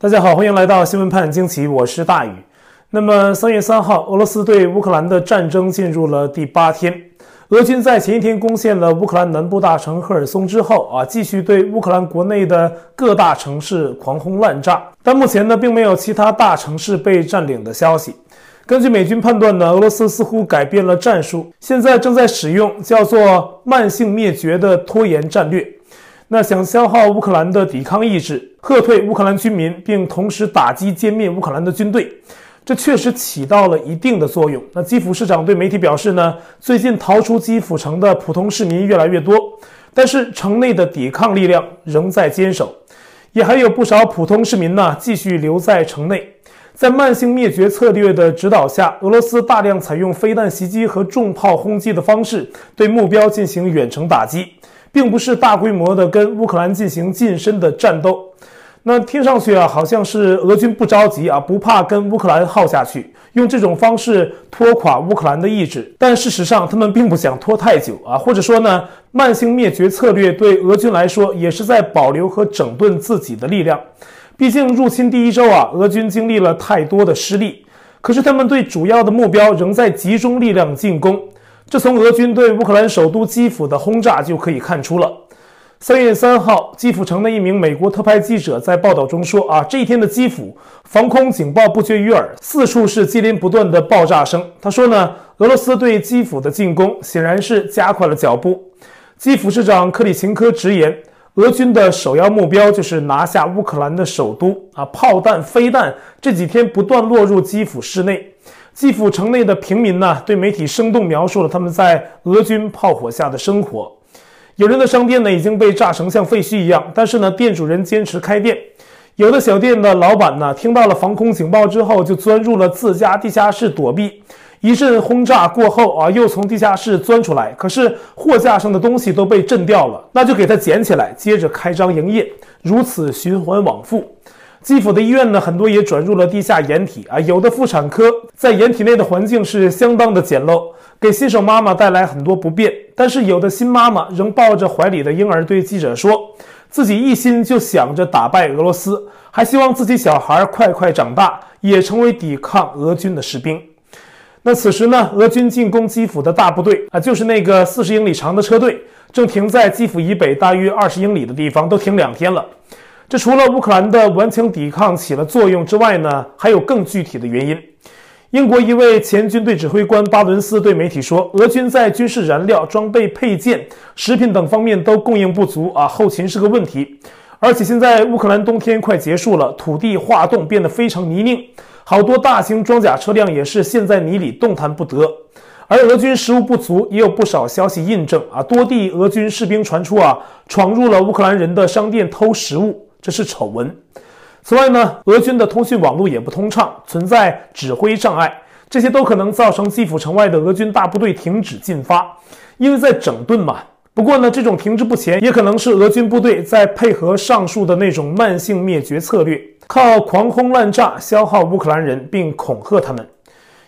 大家好，欢迎来到新闻判惊奇，我是大宇。那么三月三号，俄罗斯对乌克兰的战争进入了第八天。俄军在前一天攻陷了乌克兰南部大城赫尔松之后啊，继续对乌克兰国内的各大城市狂轰滥炸。但目前呢，并没有其他大城市被占领的消息。根据美军判断呢，俄罗斯似乎改变了战术，现在正在使用叫做“慢性灭绝”的拖延战略。那想消耗乌克兰的抵抗意志，吓退乌克兰居民，并同时打击歼灭乌克兰的军队，这确实起到了一定的作用。那基辅市长对媒体表示呢，最近逃出基辅城的普通市民越来越多，但是城内的抵抗力量仍在坚守，也还有不少普通市民呢继续留在城内。在慢性灭绝策略的指导下，俄罗斯大量采用飞弹袭击和重炮轰击的方式，对目标进行远程打击。并不是大规模的跟乌克兰进行近身的战斗，那听上去啊，好像是俄军不着急啊，不怕跟乌克兰耗下去，用这种方式拖垮乌克兰的意志。但事实上，他们并不想拖太久啊，或者说呢，慢性灭绝策略对俄军来说也是在保留和整顿自己的力量。毕竟入侵第一周啊，俄军经历了太多的失利，可是他们对主要的目标仍在集中力量进攻。这从俄军对乌克兰首都基辅的轰炸就可以看出了。三月三号，基辅城的一名美国特派记者在报道中说：“啊，这一天的基辅防空警报不绝于耳，四处是接连不断的爆炸声。”他说呢，俄罗斯对基辅的进攻显然是加快了脚步。基辅市长克里琴科直言，俄军的首要目标就是拿下乌克兰的首都。啊，炮弹、飞弹这几天不断落入基辅市内。基辅城内的平民呢，对媒体生动描述了他们在俄军炮火下的生活。有人的商店呢已经被炸成像废墟一样，但是呢，店主人坚持开店。有的小店的老板呢，听到了防空警报之后，就钻入了自家地下室躲避。一阵轰炸过后啊，又从地下室钻出来，可是货架上的东西都被震掉了，那就给他捡起来，接着开张营业，如此循环往复。基辅的医院呢，很多也转入了地下掩体啊。有的妇产科在掩体内的环境是相当的简陋，给新手妈妈带来很多不便。但是有的新妈妈仍抱着怀里的婴儿对记者说，自己一心就想着打败俄罗斯，还希望自己小孩快快长大，也成为抵抗俄军的士兵。那此时呢，俄军进攻基辅的大部队啊，就是那个四十英里长的车队，正停在基辅以北大约二十英里的地方，都停两天了。这除了乌克兰的顽强抵抗起了作用之外呢，还有更具体的原因。英国一位前军队指挥官巴伦斯对媒体说，俄军在军事燃料、装备、配件、食品等方面都供应不足啊，后勤是个问题。而且现在乌克兰冬天快结束了，土地化冻变得非常泥泞，好多大型装甲车辆也是陷在泥里动弹不得。而俄军食物不足，也有不少消息印证啊，多地俄军士兵传出啊，闯入了乌克兰人的商店偷食物。这是丑闻。此外呢，俄军的通讯网络也不通畅，存在指挥障碍，这些都可能造成基辅城外的俄军大部队停止进发，因为在整顿嘛。不过呢，这种停滞不前也可能是俄军部队在配合上述的那种慢性灭绝策略，靠狂轰滥炸消耗乌克兰人，并恐吓他们。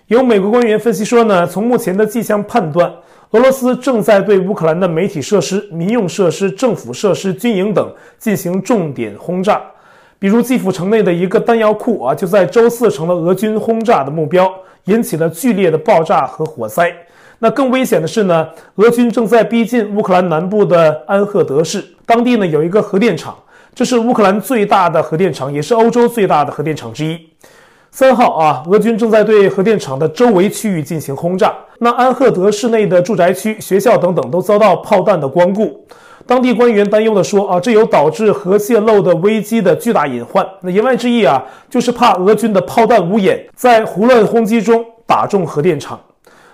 有美国官员分析说呢，从目前的迹象判断。俄罗斯正在对乌克兰的媒体设施、民用设施、政府设施、军营等进行重点轰炸，比如基辅城内的一个弹药库啊，就在周四成了俄军轰炸的目标，引起了剧烈的爆炸和火灾。那更危险的是呢，俄军正在逼近乌克兰南部的安赫德市，当地呢有一个核电厂，这是乌克兰最大的核电厂，也是欧洲最大的核电厂之一。三号啊，俄军正在对核电厂的周围区域进行轰炸。那安赫德市内的住宅区、学校等等都遭到炮弹的光顾。当地官员担忧地说：“啊，这有导致核泄漏的危机的巨大隐患。”那言外之意啊，就是怕俄军的炮弹无眼，在胡乱轰击中打中核电厂。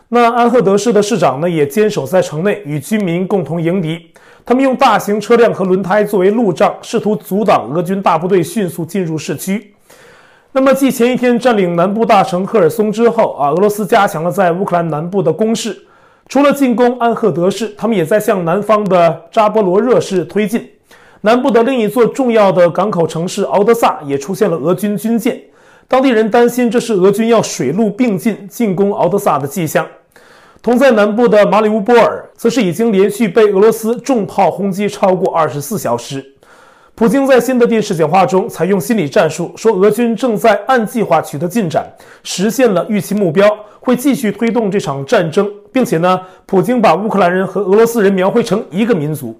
那安赫德市的市长呢，也坚守在城内，与居民共同迎敌。他们用大型车辆和轮胎作为路障，试图阻挡俄军大部队迅速进入市区。那么，继前一天占领南部大城赫尔松之后啊，俄罗斯加强了在乌克兰南部的攻势。除了进攻安赫德市，他们也在向南方的扎波罗热市推进。南部的另一座重要的港口城市敖德萨也出现了俄军军舰，当地人担心这是俄军要水陆并进进攻敖德萨的迹象。同在南部的马里乌波尔，则是已经连续被俄罗斯重炮轰击超过二十四小时。普京在新的电视讲话中采用心理战术，说俄军正在按计划取得进展，实现了预期目标，会继续推动这场战争，并且呢，普京把乌克兰人和俄罗斯人描绘成一个民族。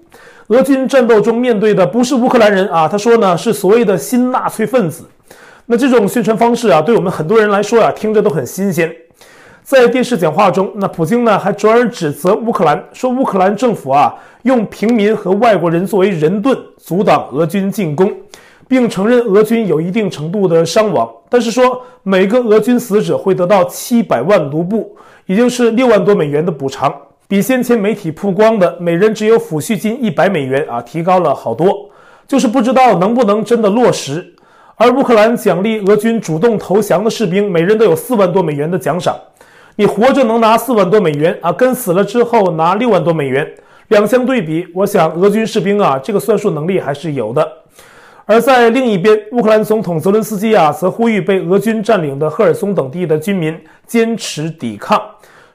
俄军战斗中面对的不是乌克兰人啊，他说呢，是所谓的新纳粹分子。那这种宣传方式啊，对我们很多人来说啊，听着都很新鲜。在电视讲话中，那普京呢还转而指责乌克兰，说乌克兰政府啊用平民和外国人作为人盾，阻挡俄军进攻，并承认俄军有一定程度的伤亡，但是说每个俄军死者会得到七百万卢布，也就是六万多美元的补偿，比先前媒体曝光的每人只有抚恤金一百美元啊提高了好多，就是不知道能不能真的落实。而乌克兰奖励俄军主动投降的士兵，每人都有四万多美元的奖赏。你活着能拿四万多美元啊，跟死了之后拿六万多美元，两相对比，我想俄军士兵啊，这个算术能力还是有的。而在另一边，乌克兰总统泽伦斯基啊，则呼吁被俄军占领的赫尔松等地的居民坚持抵抗，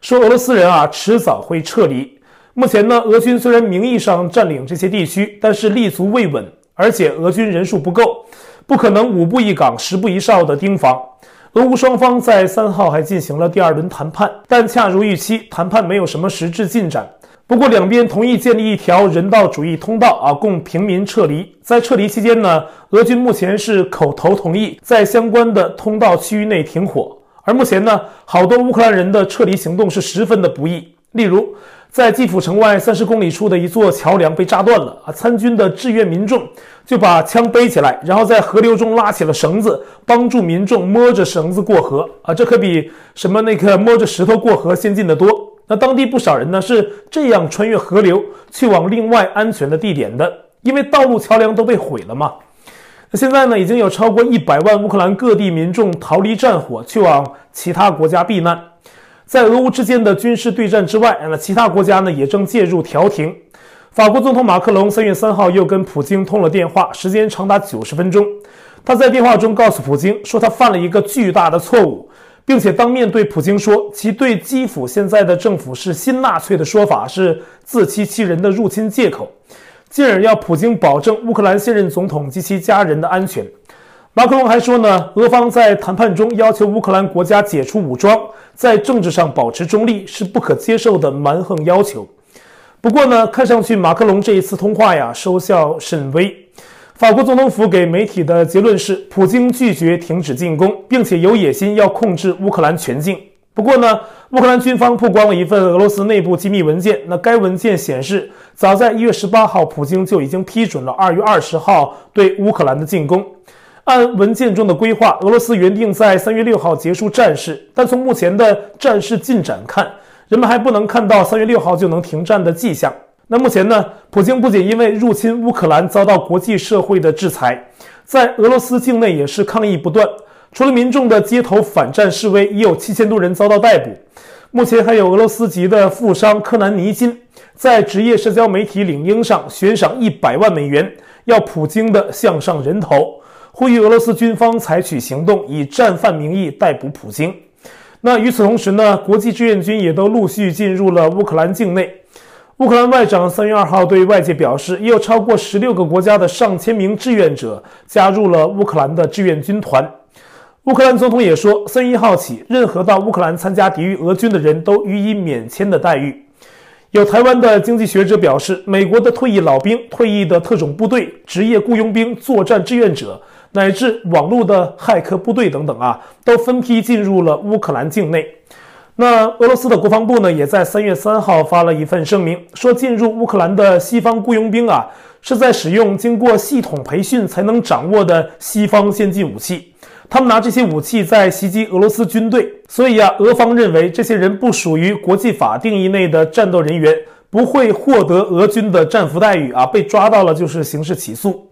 说俄罗斯人啊，迟早会撤离。目前呢，俄军虽然名义上占领这些地区，但是立足未稳，而且俄军人数不够，不可能五步一岗、十步一哨的盯防。俄乌双方在三号还进行了第二轮谈判，但恰如预期，谈判没有什么实质进展。不过，两边同意建立一条人道主义通道啊，供平民撤离。在撤离期间呢，俄军目前是口头同意在相关的通道区域内停火。而目前呢，好多乌克兰人的撤离行动是十分的不易，例如。在基辅城外三十公里处的一座桥梁被炸断了啊！参军的志愿民众就把枪背起来，然后在河流中拉起了绳子，帮助民众摸着绳子过河啊！这可比什么那个摸着石头过河先进的多。那当地不少人呢是这样穿越河流去往另外安全的地点的，因为道路桥梁都被毁了嘛。那现在呢，已经有超过一百万乌克兰各地民众逃离战火，去往其他国家避难。在俄乌之间的军事对战之外，那其他国家呢也正介入调停。法国总统马克龙三月三号又跟普京通了电话，时间长达九十分钟。他在电话中告诉普京说，他犯了一个巨大的错误，并且当面对普京说，其对基辅现在的政府是新纳粹的说法是自欺欺人的入侵借口，进而要普京保证乌克兰现任总统及其家人的安全。马克龙还说呢，俄方在谈判中要求乌克兰国家解除武装，在政治上保持中立是不可接受的蛮横要求。不过呢，看上去马克龙这一次通话呀，收效甚微。法国总统府给媒体的结论是，普京拒绝停止进攻，并且有野心要控制乌克兰全境。不过呢，乌克兰军方曝光了一份俄罗斯内部机密文件，那该文件显示，早在一月十八号，普京就已经批准了二月二十号对乌克兰的进攻。按文件中的规划，俄罗斯原定在三月六号结束战事，但从目前的战事进展看，人们还不能看到三月六号就能停战的迹象。那目前呢，普京不仅因为入侵乌克兰遭到国际社会的制裁，在俄罗斯境内也是抗议不断。除了民众的街头反战示威，已有七千多人遭到逮捕。目前还有俄罗斯籍的富商柯南尼金在职业社交媒体领英上悬赏一百万美元，要普京的项上人头。呼吁俄罗斯军方采取行动，以战犯名义逮捕普京。那与此同时呢，国际志愿军也都陆续进入了乌克兰境内。乌克兰外长三月二号对外界表示，也有超过十六个国家的上千名志愿者加入了乌克兰的志愿军团。乌克兰总统也说，三月一号起，任何到乌克兰参加抵御俄军的人都予以免签的待遇。有台湾的经济学者表示，美国的退役老兵、退役的特种部队、职业雇佣兵、作战志愿者。乃至网络的骇客部队等等啊，都分批进入了乌克兰境内。那俄罗斯的国防部呢，也在三月三号发了一份声明，说进入乌克兰的西方雇佣兵啊，是在使用经过系统培训才能掌握的西方先进武器。他们拿这些武器在袭击俄罗斯军队，所以啊，俄方认为这些人不属于国际法定义内的战斗人员，不会获得俄军的战俘待遇啊，被抓到了就是刑事起诉。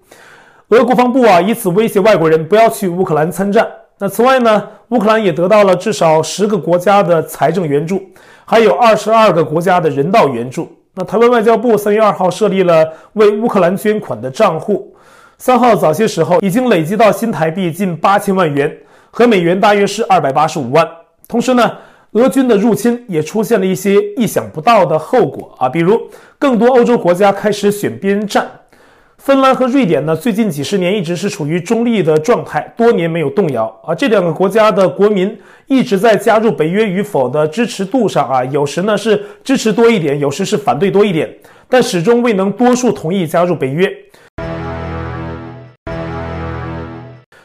俄国防部啊，以此威胁外国人不要去乌克兰参战。那此外呢，乌克兰也得到了至少十个国家的财政援助，还有二十二个国家的人道援助。那台湾外交部三月二号设立了为乌克兰捐款的账户，三号早些时候已经累积到新台币近八千万元，和美元大约是二百八十五万。同时呢，俄军的入侵也出现了一些意想不到的后果啊，比如更多欧洲国家开始选边站。芬兰和瑞典呢，最近几十年一直是处于中立的状态，多年没有动摇啊。这两个国家的国民一直在加入北约与否的支持度上啊，有时呢是支持多一点，有时是反对多一点，但始终未能多数同意加入北约。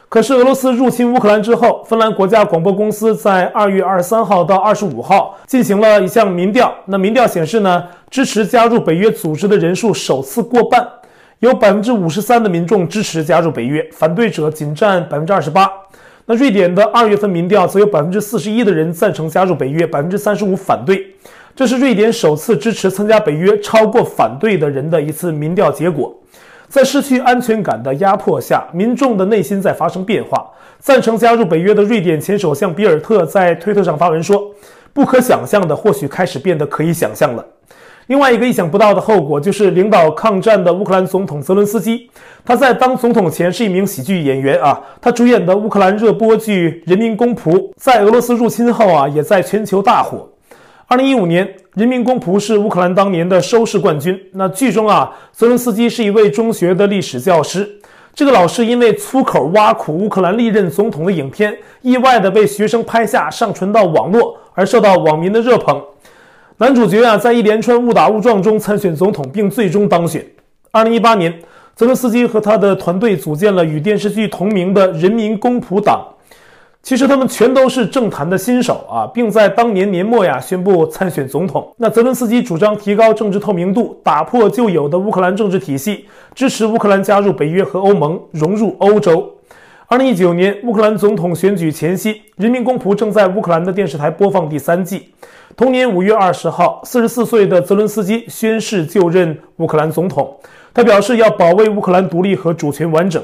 可是俄罗斯入侵乌克兰之后，芬兰国家广播公司在二月二十三号到二十五号进行了一项民调，那民调显示呢，支持加入北约组织的人数首次过半。有百分之五十三的民众支持加入北约，反对者仅占百分之二十八。那瑞典的二月份民调则有百分之四十一的人赞成加入北约，百分之三十五反对。这是瑞典首次支持参加北约超过反对的人的一次民调结果。在失去安全感的压迫下，民众的内心在发生变化。赞成加入北约的瑞典前首相比尔特在推特上发文说：“不可想象的，或许开始变得可以想象了。”另外一个意想不到的后果就是，领导抗战的乌克兰总统泽伦斯基，他在当总统前是一名喜剧演员啊。他主演的乌克兰热播剧《人民公仆》在俄罗斯入侵后啊，也在全球大火。二零一五年，《人民公仆》是乌克兰当年的收视冠军。那剧中啊，泽伦斯基是一位中学的历史教师。这个老师因为粗口挖苦乌克兰历任总统的影片，意外的被学生拍下上传到网络，而受到网民的热捧。男主角啊，在一连串误打误撞中参选总统，并最终当选。二零一八年，泽伦斯基和他的团队组建了与电视剧同名的人民公仆党。其实他们全都是政坛的新手啊，并在当年年末呀宣布参选总统。那泽伦斯基主张提高政治透明度，打破旧有的乌克兰政治体系，支持乌克兰加入北约和欧盟，融入欧洲。二零一九年，乌克兰总统选举前夕，《人民公仆》正在乌克兰的电视台播放第三季。同年五月二十号，四十四岁的泽伦斯基宣誓就任乌克兰总统。他表示要保卫乌克兰独立和主权完整。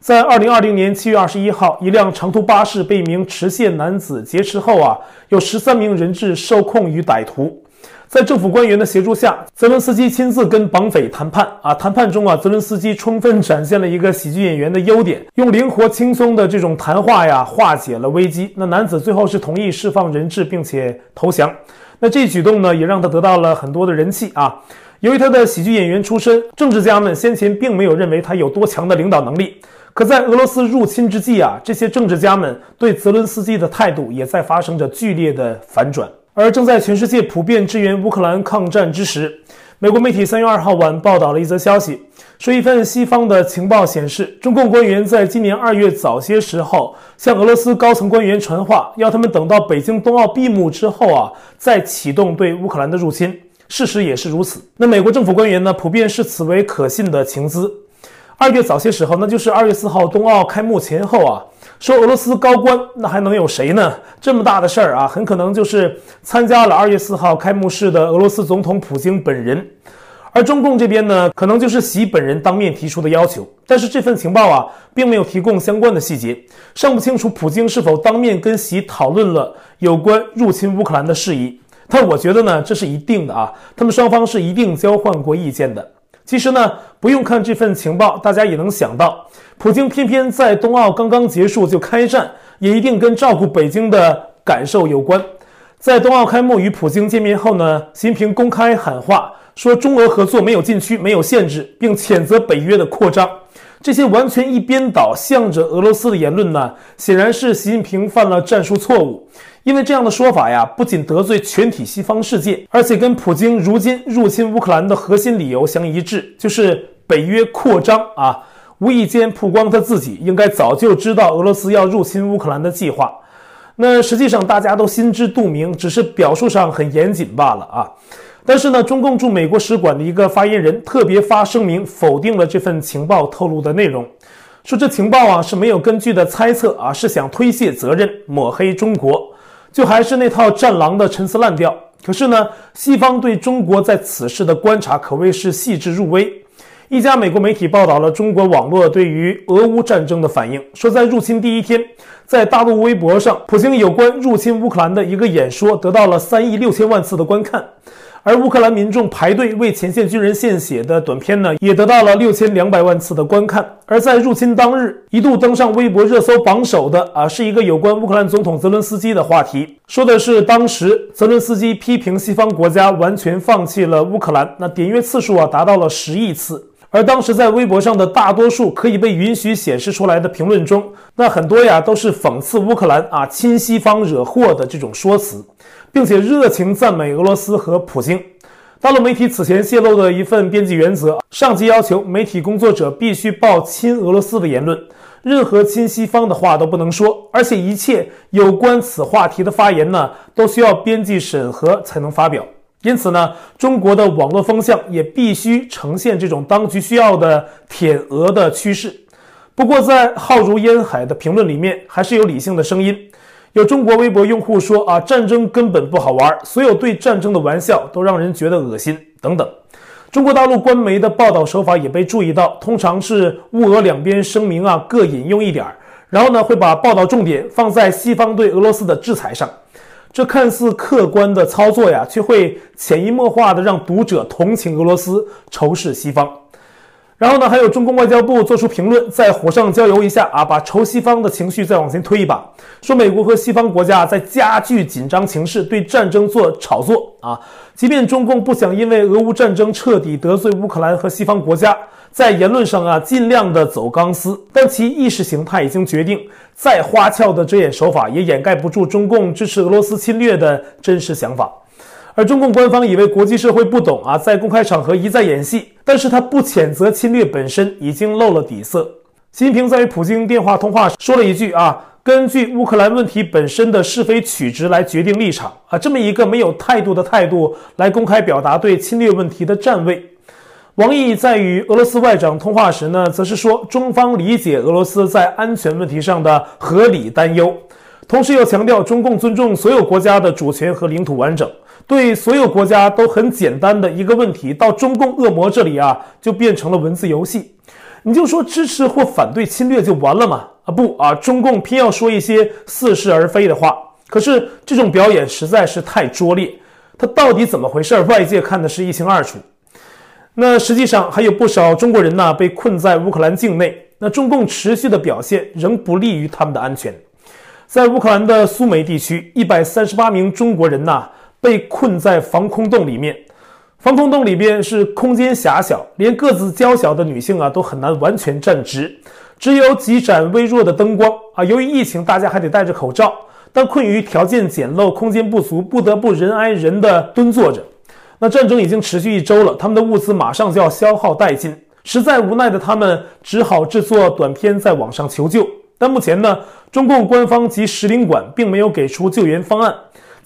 在二零二零年七月二十一号，一辆长途巴士被一名持械男子劫持后啊，有十三名人质受控于歹徒。在政府官员的协助下，泽伦斯基亲自跟绑匪谈判啊。谈判中啊，泽伦斯基充分展现了一个喜剧演员的优点，用灵活轻松的这种谈话呀，化解了危机。那男子最后是同意释放人质，并且投降。那这一举动呢，也让他得到了很多的人气啊。由于他的喜剧演员出身，政治家们先前并没有认为他有多强的领导能力。可在俄罗斯入侵之际啊，这些政治家们对泽伦斯基的态度也在发生着剧烈的反转。而正在全世界普遍支援乌克兰抗战之时，美国媒体三月二号晚报道了一则消息，说一份西方的情报显示，中共官员在今年二月早些时候向俄罗斯高层官员传话，要他们等到北京冬奥闭幕之后啊，再启动对乌克兰的入侵。事实也是如此。那美国政府官员呢，普遍视此为可信的情资。二月早些时候，那就是二月四号冬奥开幕前后啊。说俄罗斯高官，那还能有谁呢？这么大的事儿啊，很可能就是参加了二月四号开幕式的俄罗斯总统普京本人。而中共这边呢，可能就是习本人当面提出的要求。但是这份情报啊，并没有提供相关的细节，尚不清楚普京是否当面跟习讨论了有关入侵乌克兰的事宜。但我觉得呢，这是一定的啊，他们双方是一定交换过意见的。其实呢，不用看这份情报，大家也能想到。普京偏偏在冬奥刚刚结束就开战，也一定跟照顾北京的感受有关。在冬奥开幕与普京见面后呢，习近平公开喊话，说中俄合作没有禁区，没有限制，并谴责北约的扩张。这些完全一边倒、向着俄罗斯的言论呢，显然是习近平犯了战术错误。因为这样的说法呀，不仅得罪全体西方世界，而且跟普京如今入侵乌克兰的核心理由相一致，就是北约扩张啊。无意间曝光他自己应该早就知道俄罗斯要入侵乌克兰的计划，那实际上大家都心知肚明，只是表述上很严谨罢了啊。但是呢，中共驻美国使馆的一个发言人特别发声明否定了这份情报透露的内容，说这情报啊是没有根据的猜测啊，是想推卸责任、抹黑中国，就还是那套战狼的陈词滥调。可是呢，西方对中国在此事的观察可谓是细致入微。一家美国媒体报道了中国网络对于俄乌战争的反应，说在入侵第一天，在大陆微博上，普京有关入侵乌克兰的一个演说得到了三亿六千万次的观看，而乌克兰民众排队为前线军人献血的短片呢，也得到了六千两百万次的观看。而在入侵当日，一度登上微博热搜榜首的啊，是一个有关乌克兰总统泽伦斯基的话题，说的是当时泽伦斯基批评西方国家完全放弃了乌克兰，那点阅次数啊达到了十亿次。而当时在微博上的大多数可以被允许显示出来的评论中，那很多呀都是讽刺乌克兰啊亲西方惹祸的这种说辞，并且热情赞美俄罗斯和普京。大陆媒体此前泄露的一份编辑原则，上级要求媒体工作者必须报亲俄罗斯的言论，任何亲西方的话都不能说，而且一切有关此话题的发言呢，都需要编辑审核才能发表。因此呢，中国的网络风向也必须呈现这种当局需要的舔俄的趋势。不过，在浩如烟海的评论里面，还是有理性的声音。有中国微博用户说啊，战争根本不好玩，所有对战争的玩笑都让人觉得恶心等等。中国大陆官媒的报道手法也被注意到，通常是乌俄两边声明啊各引用一点儿，然后呢会把报道重点放在西方对俄罗斯的制裁上。这看似客观的操作呀，却会潜移默化的让读者同情俄罗斯，仇视西方。然后呢，还有中共外交部做出评论，再火上浇油一下啊，把仇西方的情绪再往前推一把，说美国和西方国家在加剧紧张情势，对战争做炒作啊。即便中共不想因为俄乌战争彻底得罪乌克兰和西方国家，在言论上啊尽量的走钢丝，但其意识形态已经决定，再花俏的遮掩手法也掩盖不住中共支持俄罗斯侵略的真实想法。而中共官方以为国际社会不懂啊，在公开场合一再演戏，但是他不谴责侵略本身已经露了底色。习近平在与普京电话通话时说了一句啊，根据乌克兰问题本身的是非曲直来决定立场啊，这么一个没有态度的态度来公开表达对侵略问题的站位。王毅在与俄罗斯外长通话时呢，则是说中方理解俄罗斯在安全问题上的合理担忧，同时又强调中共尊重所有国家的主权和领土完整。对所有国家都很简单的一个问题，到中共恶魔这里啊，就变成了文字游戏。你就说支持或反对侵略就完了吗？啊不啊，中共偏要说一些似是而非的话。可是这种表演实在是太拙劣，它到底怎么回事？外界看的是一清二楚。那实际上还有不少中国人呢，被困在乌克兰境内。那中共持续的表现仍不利于他们的安全。在乌克兰的苏梅地区，一百三十八名中国人呐。被困在防空洞里面，防空洞里边是空间狭小，连个子娇小的女性啊都很难完全站直，只有几盏微弱的灯光啊。由于疫情，大家还得戴着口罩，但困于条件简陋、空间不足，不得不人挨人的蹲坐着。那战争已经持续一周了，他们的物资马上就要消耗殆尽，实在无奈的他们只好制作短片在网上求救。但目前呢，中共官方及使领馆并没有给出救援方案。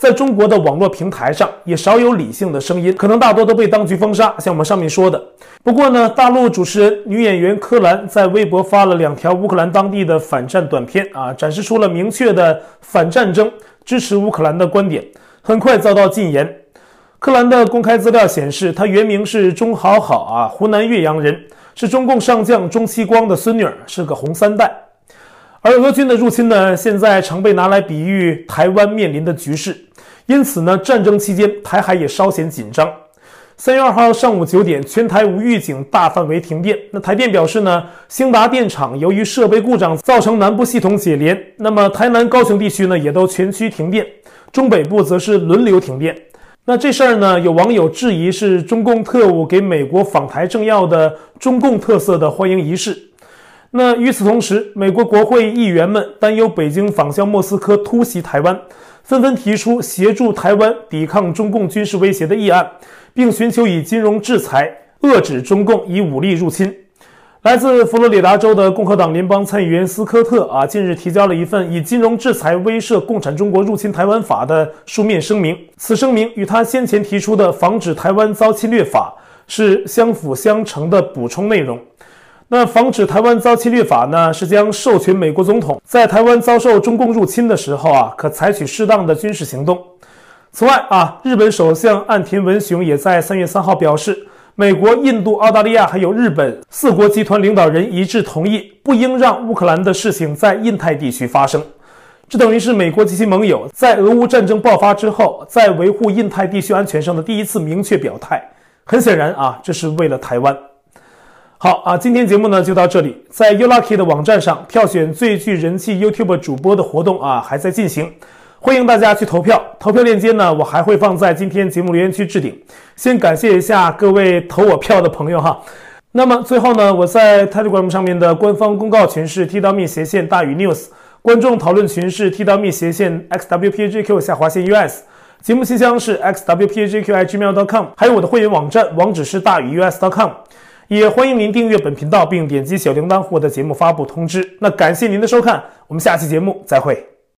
在中国的网络平台上，也少有理性的声音，可能大多都被当局封杀。像我们上面说的，不过呢，大陆主持人女演员柯蓝在微博发了两条乌克兰当地的反战短片啊，展示出了明确的反战争、支持乌克兰的观点，很快遭到禁言。柯蓝的公开资料显示，她原名是钟好好啊，湖南岳阳人，是中共上将钟其光的孙女儿，是个红三代。而俄军的入侵呢，现在常被拿来比喻台湾面临的局势。因此呢，战争期间台海也稍显紧张。三月二号上午九点，全台无预警大范围停电。那台电表示呢，兴达电厂由于设备故障造成南部系统解联。那么台南、高雄地区呢，也都全区停电。中北部则是轮流停电。那这事儿呢，有网友质疑是中共特务给美国访台政要的中共特色的欢迎仪式。那与此同时，美国国会议员们担忧北京仿效莫斯科突袭台湾，纷纷提出协助台湾抵抗中共军事威胁的议案，并寻求以金融制裁遏制中共以武力入侵。来自佛罗里达州的共和党联邦参议员斯科特啊，近日提交了一份以金融制裁威慑共产中国入侵台湾法的书面声明。此声明与他先前提出的防止台湾遭侵略法是相辅相成的补充内容。那防止台湾遭侵略法呢，是将授权美国总统在台湾遭受中共入侵的时候啊，可采取适当的军事行动。此外啊，日本首相岸田文雄也在三月三号表示，美国、印度、澳大利亚还有日本四国集团领导人一致同意，不应让乌克兰的事情在印太地区发生。这等于是美国及其盟友在俄乌战争爆发之后，在维护印太地区安全上的第一次明确表态。很显然啊，这是为了台湾。好啊，今天节目呢就到这里。在 YouLucky 的网站上票选最具人气 YouTube 主播的活动啊还在进行，欢迎大家去投票。投票链接呢我还会放在今天节目留言区置顶。先感谢一下各位投我票的朋友哈。那么最后呢，我在 Telegram 上面的官方公告群是 t.me 斜线大于 news，观众讨论群是 t.me 斜线 xwpgq 下划线 us，节目信箱是 xwpgq@gmail.com，还有我的会员网站网址是大于 us.com，也欢迎您订阅本频道并点击小铃铛获得节目发布通知。那感谢您的收看，我们下期节目再会。